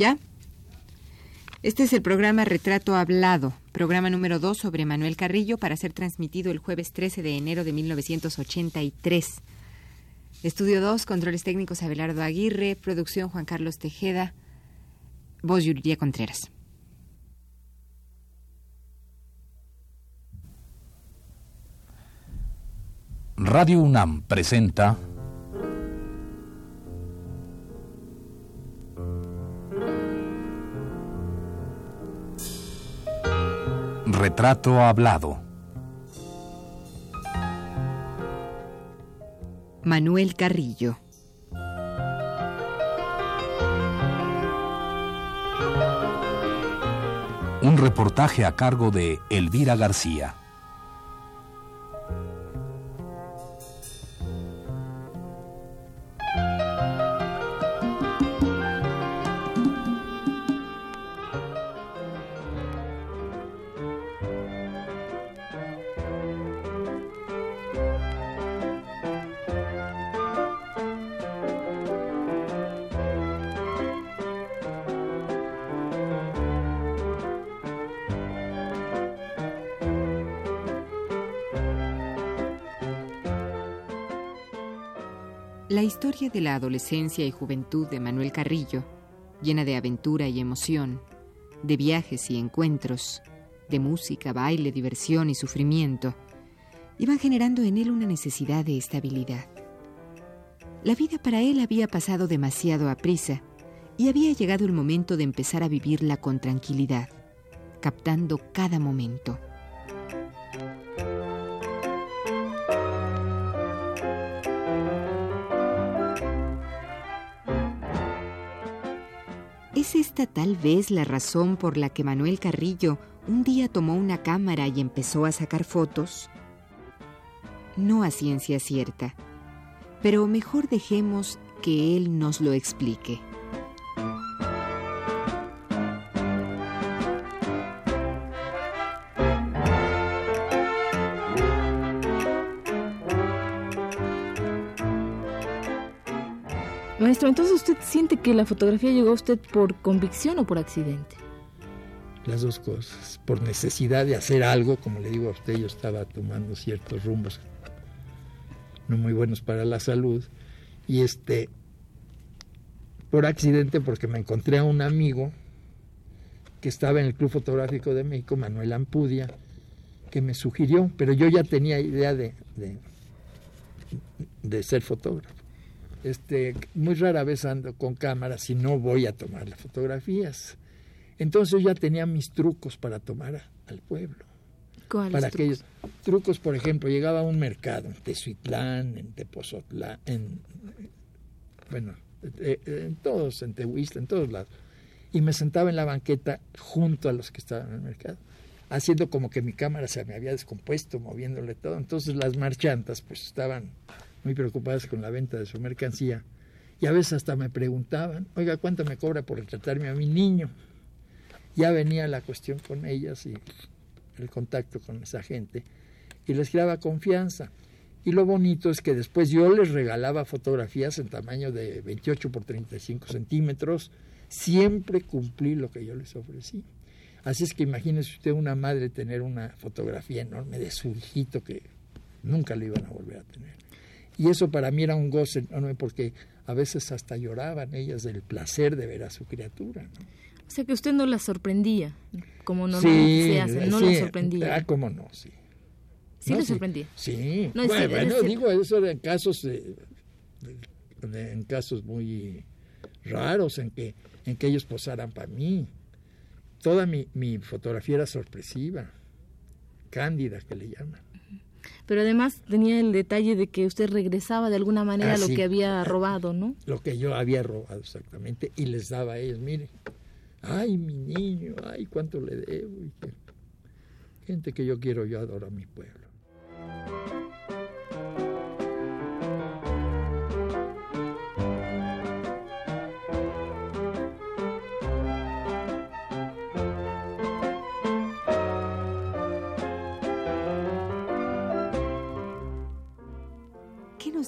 ¿Ya? Este es el programa Retrato Hablado, programa número 2 sobre Manuel Carrillo para ser transmitido el jueves 13 de enero de 1983. Estudio 2, controles técnicos Abelardo Aguirre, producción Juan Carlos Tejeda, voz Yuridia Contreras. Radio UNAM presenta Retrato Hablado. Manuel Carrillo. Un reportaje a cargo de Elvira García. La historia de la adolescencia y juventud de Manuel Carrillo, llena de aventura y emoción, de viajes y encuentros, de música, baile, diversión y sufrimiento, iba generando en él una necesidad de estabilidad. La vida para él había pasado demasiado a prisa y había llegado el momento de empezar a vivirla con tranquilidad, captando cada momento. ¿Es esta tal vez la razón por la que Manuel Carrillo un día tomó una cámara y empezó a sacar fotos? No a ciencia cierta, pero mejor dejemos que él nos lo explique. Entonces usted siente que la fotografía llegó a usted por convicción o por accidente? Las dos cosas. Por necesidad de hacer algo, como le digo a usted, yo estaba tomando ciertos rumbos no muy buenos para la salud. Y este, por accidente, porque me encontré a un amigo que estaba en el Club Fotográfico de México, Manuel Ampudia, que me sugirió, pero yo ya tenía idea de, de, de ser fotógrafo este, muy rara vez ando con cámaras y no voy a tomar las fotografías. Entonces ya tenía mis trucos para tomar al pueblo. ¿Cuáles para trucos? aquellos trucos, por ejemplo, llegaba a un mercado en Tezuitlán, en Tepozotlán, en bueno, eh, en todos, en Tehuistla, en todos lados. Y me sentaba en la banqueta junto a los que estaban en el mercado, haciendo como que mi cámara se me había descompuesto, moviéndole todo. Entonces las marchantas pues estaban muy preocupadas con la venta de su mercancía. Y a veces hasta me preguntaban, oiga, ¿cuánto me cobra por retratarme a mi niño? Ya venía la cuestión con ellas y el contacto con esa gente y les creaba confianza. Y lo bonito es que después yo les regalaba fotografías en tamaño de 28 por 35 centímetros. Siempre cumplí lo que yo les ofrecí. Así es que imagínese usted una madre tener una fotografía enorme de su hijito que nunca le iban a volver a tener. Y eso para mí era un goce enorme porque a veces hasta lloraban ellas del placer de ver a su criatura. ¿no? O sea que usted no la sorprendía, como Sí, normalmente se hace, no sí, la sorprendía. Ah, cómo no, sí. sí No, le sorprendía. Sí, No, bueno, digo eso en casos de- en casos muy raros en que en que ellos posaran para mí. Toda mi, mi fotografía era sorpresiva, cándida que le llaman. Pero además tenía el detalle de que usted regresaba de alguna manera Ah, lo sí. que había robado, ¿no? Lo que yo había robado exactamente y les daba a ellos, mire, ay mi niño, ay cuánto le debo. gente que yo quiero, yo adoro a mi pueblo.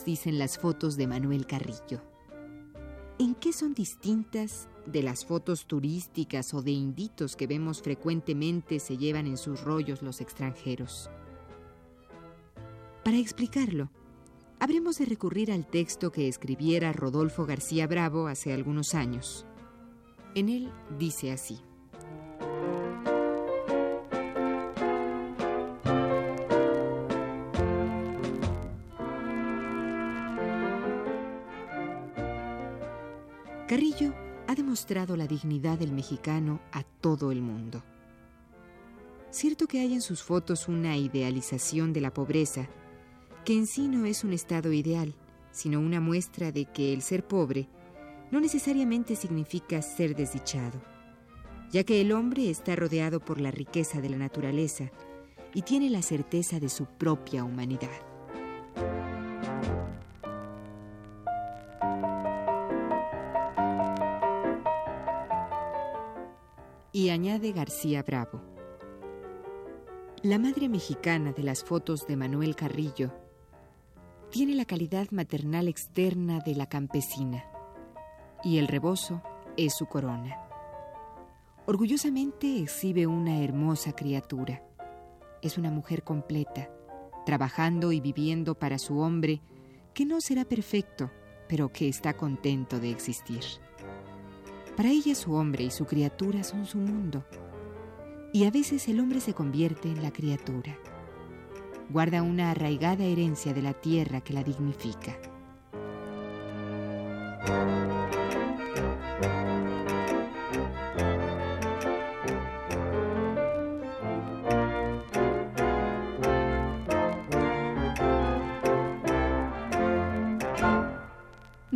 Dicen las fotos de Manuel Carrillo? ¿En qué son distintas de las fotos turísticas o de inditos que vemos frecuentemente se llevan en sus rollos los extranjeros? Para explicarlo, habremos de recurrir al texto que escribiera Rodolfo García Bravo hace algunos años. En él dice así. Ha demostrado la dignidad del mexicano a todo el mundo. Cierto que hay en sus fotos una idealización de la pobreza, que en sí no es un estado ideal, sino una muestra de que el ser pobre no necesariamente significa ser desdichado, ya que el hombre está rodeado por la riqueza de la naturaleza y tiene la certeza de su propia humanidad. Y añade García Bravo. La madre mexicana de las fotos de Manuel Carrillo tiene la calidad maternal externa de la campesina y el rebozo es su corona. Orgullosamente exhibe una hermosa criatura. Es una mujer completa, trabajando y viviendo para su hombre, que no será perfecto, pero que está contento de existir. Para ella su hombre y su criatura son su mundo, y a veces el hombre se convierte en la criatura guarda una arraigada herencia de la tierra que la dignifica.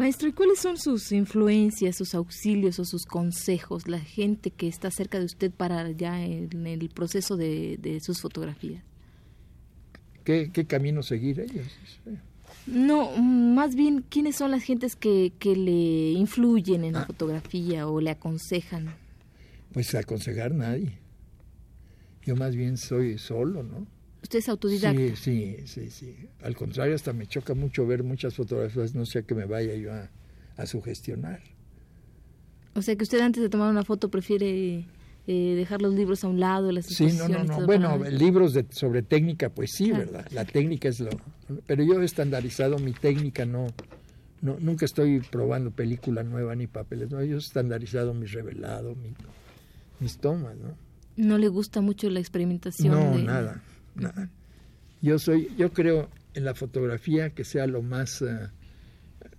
Maestro, ¿y cuáles son sus influencias, sus auxilios o sus consejos, la gente que está cerca de usted para ya en el proceso de, de sus fotografías? ¿Qué, camino seguir ellos? No, más bien, ¿quiénes son las gentes que, que le influyen en la ah. fotografía o le aconsejan? Pues aconsejar nadie. Yo más bien soy solo, ¿no? ¿Usted es autodidacta? Sí, sí, sí, sí. Al contrario, hasta me choca mucho ver muchas fotografías, no sé que me vaya yo a, a sugestionar. O sea que usted antes de tomar una foto prefiere eh, dejar los libros a un lado, las Sí, no, no, no. Bueno, libros de, sobre técnica, pues sí, ¿verdad? La técnica es lo... Pero yo he estandarizado mi técnica, no, no nunca estoy probando película nueva ni papeles, no, yo he estandarizado mi revelado, mi, mis tomas, ¿no? ¿No le gusta mucho la experimentación? No, nada, nada. Yo soy, yo creo en la fotografía que sea lo más, eh,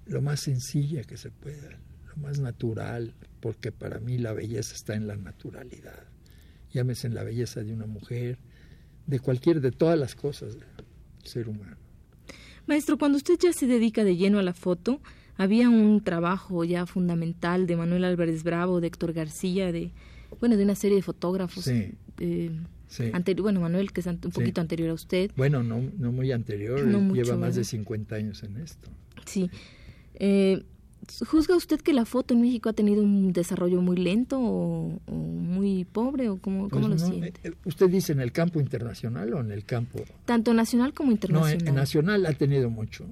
lo más sencilla que se pueda, lo más natural, porque para mí la belleza está en la naturalidad. Llámese en la belleza de una mujer, de cualquier, de todas las cosas del ser humano. Maestro, cuando usted ya se dedica de lleno a la foto, había un trabajo ya fundamental de Manuel Álvarez Bravo, de Héctor García, de bueno, de una serie de fotógrafos. Sí. Bueno, Manuel, que es un poquito anterior a usted. Bueno, no, no muy anterior, lleva más de 50 años en esto. Sí. Eh, ¿Juzga usted que la foto en México ha tenido un desarrollo muy lento o, muy pobre o cómo, cómo pues lo siente? Eh, ¿Usted dice en el campo internacional o en el campo...? Tanto nacional como internacional. No, en, nacional ha tenido mucho,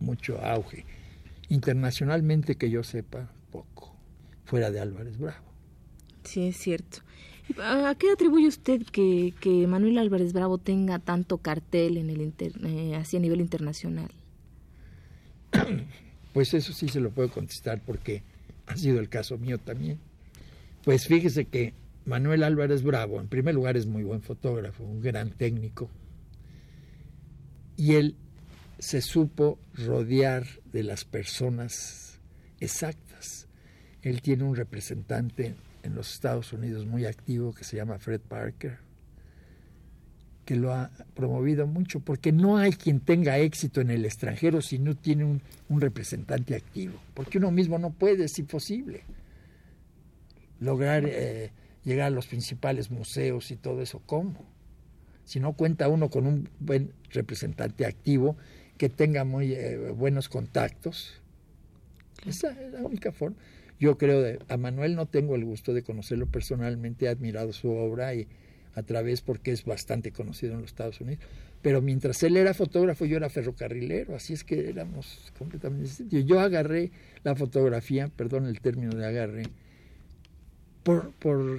mucho auge. Internacionalmente, que yo sepa, poco. Fuera de Álvarez Bravo. Sí, es cierto. ¿A qué atribuye usted que, que Manuel Álvarez Bravo tenga tanto cartel en el eh, así a nivel internacional? Pues eso sí se lo puedo contestar porque ha sido el caso mío también. Pues fíjese que Manuel Álvarez Bravo, en primer lugar, es muy buen fotógrafo, un gran técnico, y él se supo rodear de las personas exactas. Él tiene un representante en los Estados Unidos muy activo que se llama Fred Parker, que lo ha promovido mucho, porque no hay quien tenga éxito en el extranjero si no tiene un, representante activo, porque uno mismo no puede, es imposible, lograr eh, llegar a los principales museos y todo eso, ¿cómo? Si no cuenta uno con un buen representante activo que tenga muy eh, buenos contactos, esa es la única forma. Yo creo, de, a Manuel no tengo el gusto de conocerlo personalmente, he admirado su obra y a través porque es bastante conocido en los Estados Unidos. Pero mientras él era fotógrafo, yo era ferrocarrilero, así es que éramos completamente distintos. Yo agarré la fotografía, perdón el término de agarré, por, por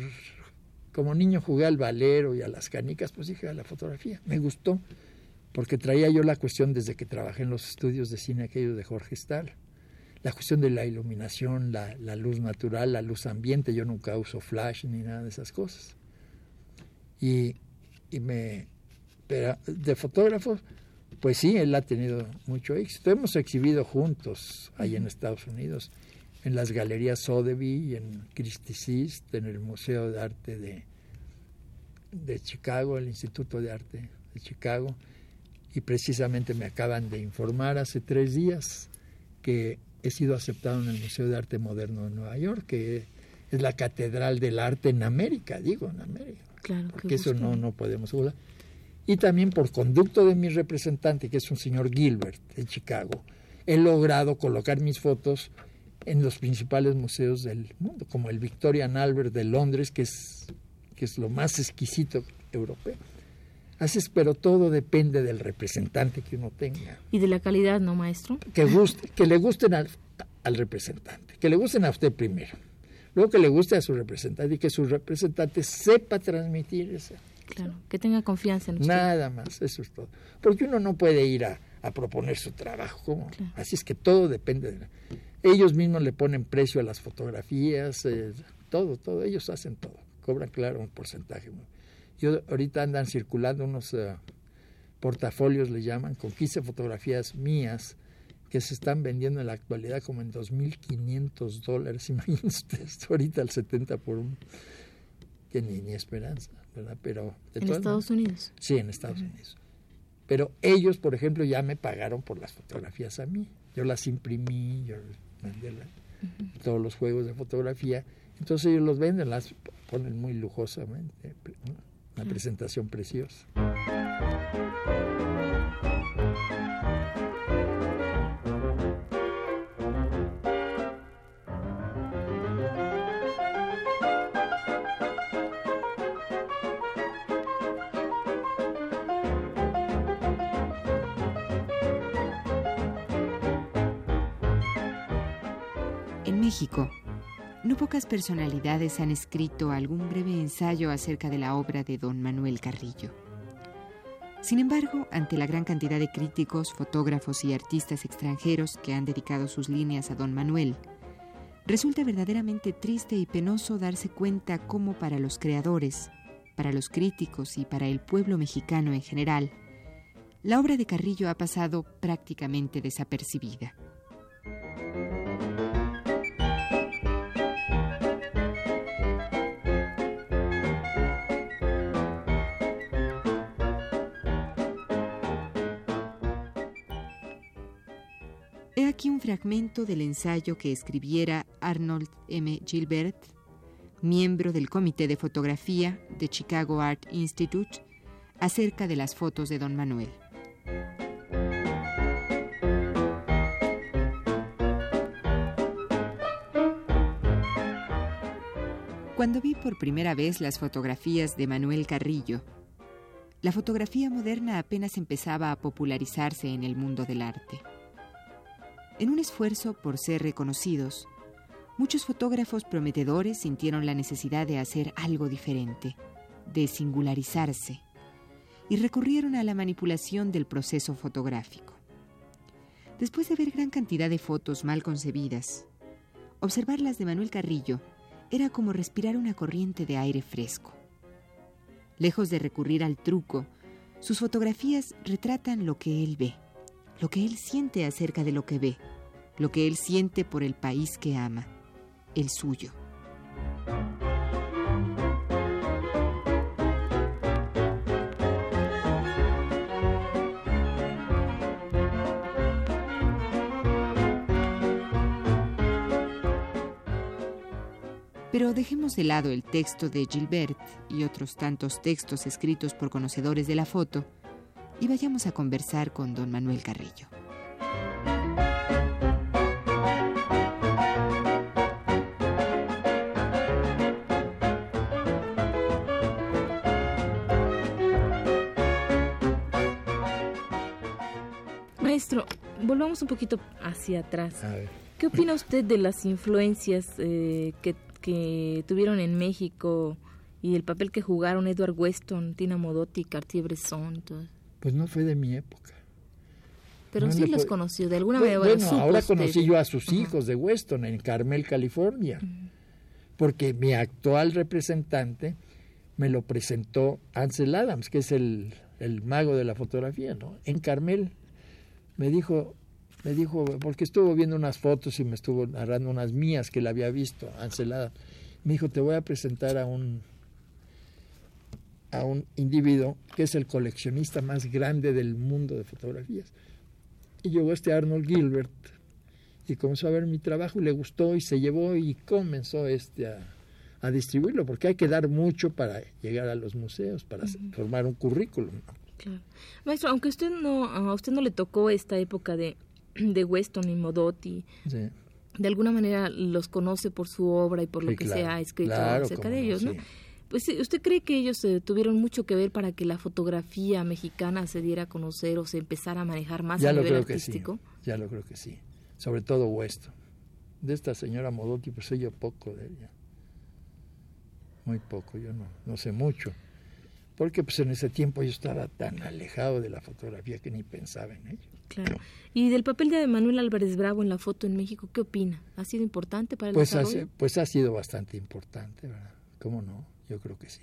como niño jugué al valero y a las canicas, pues dije a la fotografía. Me gustó, porque traía yo la cuestión desde que trabajé en los estudios de cine aquellos de Jorge Stahl. La cuestión de la iluminación, la, la luz natural, la luz ambiente, yo nunca uso flash ni nada de esas cosas. Y, y me, pero de fotógrafos, pues sí, él ha tenido mucho éxito. Hemos exhibido juntos ahí en Estados Unidos en las galerías Sotheby, en Christie en el Museo de Arte de, de Chicago, el Instituto de Arte de Chicago, y precisamente me acaban de informar hace tres días que he sido aceptado en el Museo de Arte Moderno de Nueva York, que es la catedral del arte en América, digo, en América. Claro, porque eso no, no podemos dudar. Y también por conducto de mi representante, que es un señor Gilbert de Chicago, he logrado colocar mis fotos en los principales museos del mundo, como el Victorian Albert de Londres, que es, que es lo más exquisito europeo. Así es, pero todo depende del representante que uno tenga. Y de la calidad, ¿no, maestro? Que, guste, que le gusten al, al representante, que le gusten a usted primero, luego que le guste a su representante y que su representante sepa transmitir eso. Claro, que tenga confianza en usted. Nada más, eso es todo. Porque uno no puede ir a, a proponer su trabajo. Así es que todo depende de... Ellos mismos le ponen precio a las fotografías, eh, todo, todo, ellos hacen todo, cobran claro un porcentaje. Yo ahorita andan circulando unos eh, portafolios, le llaman, con 15 fotografías mías que se están vendiendo en la actualidad como en 2.500 dólares. Imagínense ahorita el 70 por uno. Que ni, ni esperanza, ¿verdad? Pero ¿En Estados Unidos? Sí, en Estados Unidos. Pero ellos, por ejemplo, ya me pagaron por las fotografías a mí. Yo las imprimí, yo mandé todos los juegos de fotografía. Entonces ellos los venden, las ponen muy lujosamente. Una presentación preciosa. México, no pocas personalidades han escrito algún breve ensayo acerca de la obra de don Manuel Carrillo. Sin embargo, ante la gran cantidad de críticos, fotógrafos y artistas extranjeros que han dedicado sus líneas a don Manuel, resulta verdaderamente triste y penoso darse cuenta cómo para los creadores, para los críticos y para el pueblo mexicano en general, la obra de Carrillo ha pasado prácticamente desapercibida. Fragmento del ensayo que escribiera Arnold M. Gilbert, miembro del Comité de Fotografía de Chicago Art Institute, acerca de las fotos de Don Manuel. Cuando vi por primera vez las fotografías de Manuel Carrillo, la fotografía moderna apenas empezaba a popularizarse en el mundo del arte. En un esfuerzo por ser reconocidos, muchos fotógrafos prometedores sintieron la necesidad de hacer algo diferente, de singularizarse, y recurrieron a la manipulación del proceso fotográfico. Después de ver gran cantidad de fotos mal concebidas, observarlas de Manuel Carrillo era como respirar una corriente de aire fresco. Lejos de recurrir al truco, sus fotografías retratan lo que él ve lo que él siente acerca de lo que ve, lo que él siente por el país que ama, el suyo. Pero dejemos de lado el texto de Gilbert y otros tantos textos escritos por conocedores de la foto y vayamos a conversar con don Manuel Carrillo. Maestro, volvamos un poquito hacia atrás. A ver. ¿Qué opina usted de las influencias eh, que, tuvieron en México y el papel que jugaron Edward Weston, Tina Modotti, Cartier-Bresson? Todo? Pues no fue de mi época. Pero sí los conoció, de alguna manera. Bueno, ahora conocí yo a sus hijos de Weston en Carmel, California, porque mi actual representante me lo presentó Ansel Adams, que es el, el mago de la fotografía, ¿no? En Carmel me dijo, me dijo, porque estuvo viendo unas fotos y me estuvo narrando unas mías que le había visto, Ansel Adams. Me dijo, te voy a presentar a un a un individuo que es el coleccionista más grande del mundo de fotografías. Y llegó este Arnold Gilbert y comenzó a ver mi trabajo y le gustó y se llevó y comenzó este a, a distribuirlo, porque hay que dar mucho para llegar a los museos, para formar un currículum. Claro. Maestro, aunque usted no, a usted no le tocó esta época de, de Weston y Modotti, de alguna manera los conoce por su obra y por lo que se ha escrito acerca de ellos, ¿no? Pues, ¿Usted cree que ellos eh, tuvieron mucho que ver para que la fotografía mexicana se diera a conocer o se empezara a manejar más ya a nivel artístico? Ya lo creo que sí. Sobre todo Weston. De esta señora Modotti, pues sé yo poco de ella. Muy poco, yo no, no sé mucho. Porque pues en ese tiempo yo estaba tan alejado de la fotografía que ni pensaba en ello. Claro. ¿Y del papel de Manuel Álvarez Bravo en la foto en México, qué opina? ¿Ha sido importante para el pues pues ha sido bastante importante, ¿verdad? ¿Cómo no? Yo creo que sí.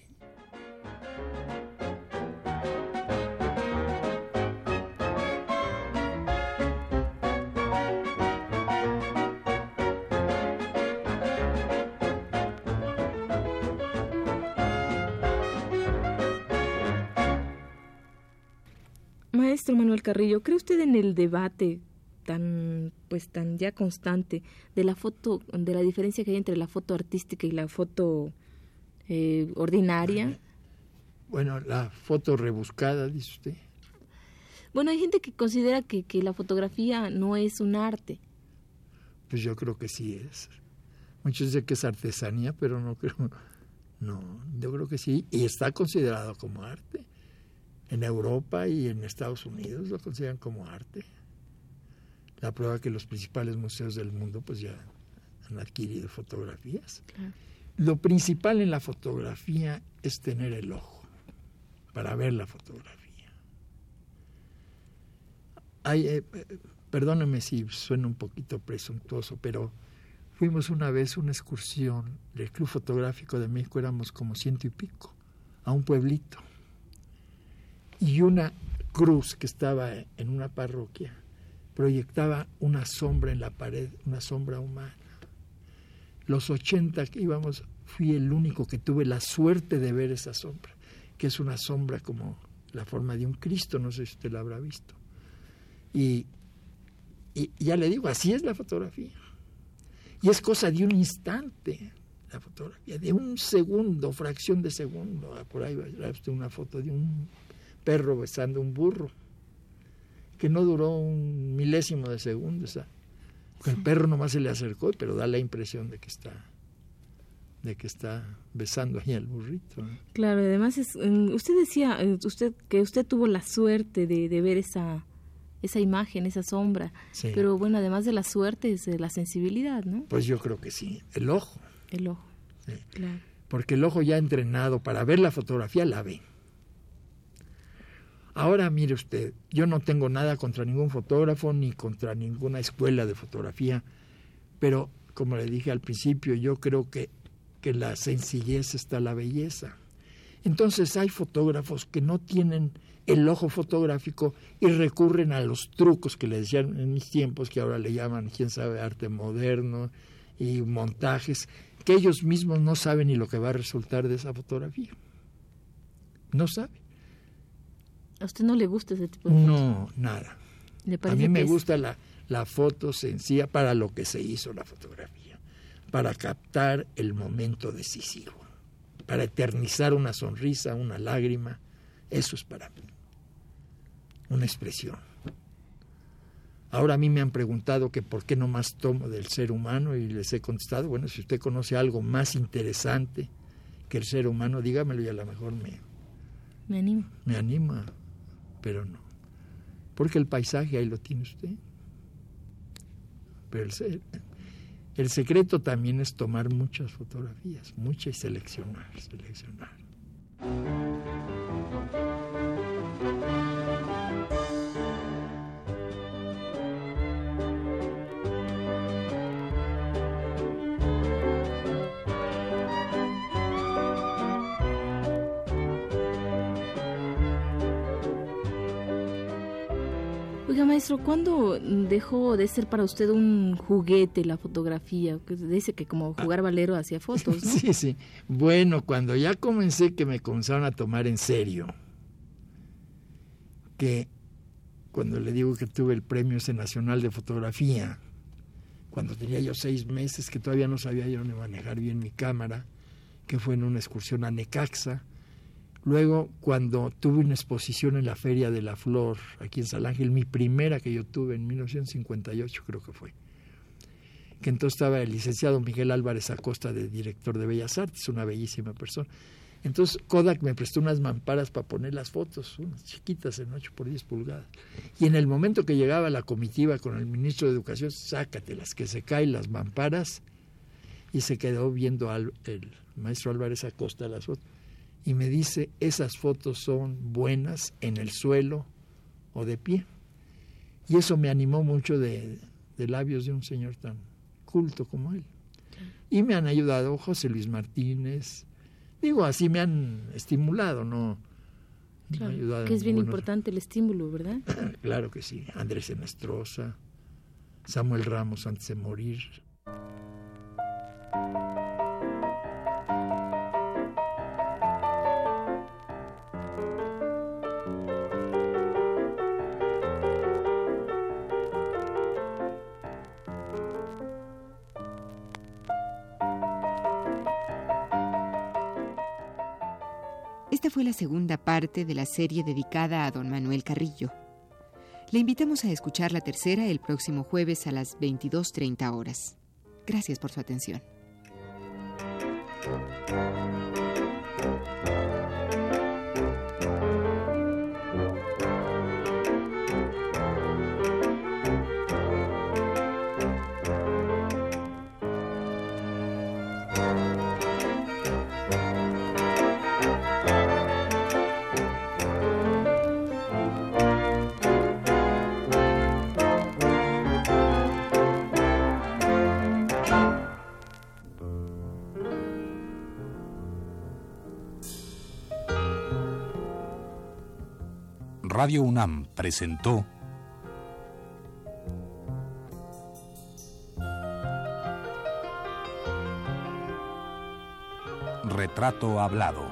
Maestro Manuel Carrillo, ¿cree usted en el debate tan pues tan ya constante de la foto de la diferencia que hay entre la foto artística y la foto eh, ordinaria. Bueno, la foto rebuscada, dice usted. Bueno, hay gente que considera que, que la fotografía no es un arte. Pues yo creo que sí es. Muchos dicen que es artesanía, pero no creo. No, yo creo que sí. Y está considerado como arte. En Europa y en Estados Unidos lo consideran como arte. La prueba que los principales museos del mundo pues ya han adquirido fotografías. Claro. Lo principal en la fotografía es tener el ojo para ver la fotografía. Hay, eh, perdóneme si suena un poquito presuntuoso, pero fuimos una vez una excursión del Club Fotográfico de México, éramos como ciento y pico, a un pueblito. Y una cruz que estaba en una parroquia proyectaba una sombra en la pared, una sombra humana los 80 que íbamos, fui el único que tuve la suerte de ver esa sombra, que es una sombra como la forma de un Cristo, no sé si usted la habrá visto. Y, ya le digo, así es la fotografía. Y es cosa de un instante la fotografía, de un segundo, fracción de segundo. Ah, por ahí usted una foto de un perro besando un burro, que no duró un milésimo de segundo esa el perro nomás se le acercó, pero da la impresión de que está de que está besando ahí al burrito. Claro, además es, usted decía eh, usted que usted tuvo la suerte de, de ver esa esa imagen, esa sombra, pero bueno, además de la suerte es la sensibilidad, ¿no? Pues yo creo que sí, el ojo. El ojo. Claro. Porque el ojo ya entrenado para ver la fotografía la ve. Ahora mire usted, yo no tengo nada contra ningún fotógrafo ni contra ninguna escuela de fotografía, pero como le dije al principio, yo creo que, que la sencillez está la belleza. Entonces hay fotógrafos que no tienen el ojo fotográfico y recurren a los trucos que le decían en mis tiempos, que ahora le llaman, quién sabe, arte moderno y montajes, que ellos mismos no saben ni lo que va a resultar de esa fotografía. No saben. ¿A usted no le gusta ese tipo de fotos? No, nada. a mí me gusta la, la foto sencilla para lo que se hizo la fotografía, para captar el momento decisivo, para eternizar una sonrisa, una lágrima. Eso es para mí, una expresión. Ahora a mí me han preguntado que por qué no más tomo del ser humano y les he contestado, bueno, si usted conoce algo más interesante que el ser humano, dígamelo y a lo mejor me... Me anima. Me anima pero no. porque el paisaje ahí lo tiene usted. Pero el, el secreto también es tomar muchas fotografías, muchas y seleccionar, seleccionar. Maestro, ¿cuándo dejó de ser para usted un juguete la fotografía? Dice que como jugar valero hacía fotos, ¿no? Sí, sí. Bueno, cuando ya comencé que me comenzaron a tomar en serio, que cuando le digo que tuve el Premio Nacional de Fotografía, cuando tenía yo seis meses, que todavía no sabía yo ni manejar bien mi cámara, que fue en una excursión a Necaxa, Luego, cuando tuve una exposición en la Feria de la Flor, aquí en San Ángel, mi primera que yo tuve en 1958 creo que fue, que entonces estaba el licenciado Miguel Álvarez Acosta de director de Bellas Artes, una bellísima persona. Entonces Kodak me prestó unas mamparas para poner las fotos, unas chiquitas en 8 por 10 pulgadas. Y en el momento que llegaba la comitiva con el ministro de Educación, sácatelas, que se caen las mamparas. Y se quedó viendo al el maestro Álvarez Acosta las fotos y me dice, esas fotos son buenas en el suelo o de pie. Y eso me animó mucho de, labios de un señor tan culto como él. Y me han ayudado José Luis Martínez. Digo, así me han estimulado, ¿no? Claro, que es bien importante el estímulo, ¿verdad? claro que sí. Andrés Enestrosa, Samuel Ramos antes de morir. Fue la segunda parte de la serie dedicada a don Manuel Carrillo. Le invitamos a escuchar la tercera el próximo jueves a las 22.30 horas. Gracias por su atención. Radio UNAM presentó Retrato Hablado.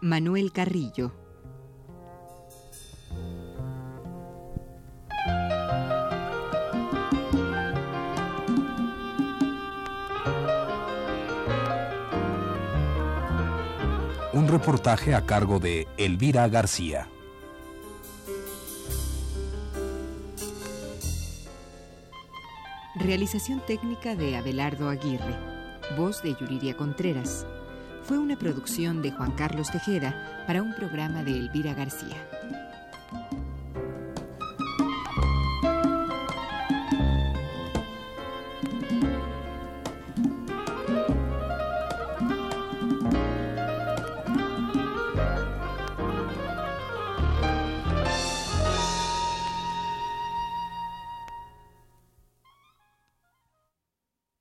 Manuel Carrillo. Reportaje a cargo de Elvira García. Realización técnica de Abelardo Aguirre. Voz de Yuridia Contreras. Fue una producción de Juan Carlos Tejeda para un programa de Elvira García.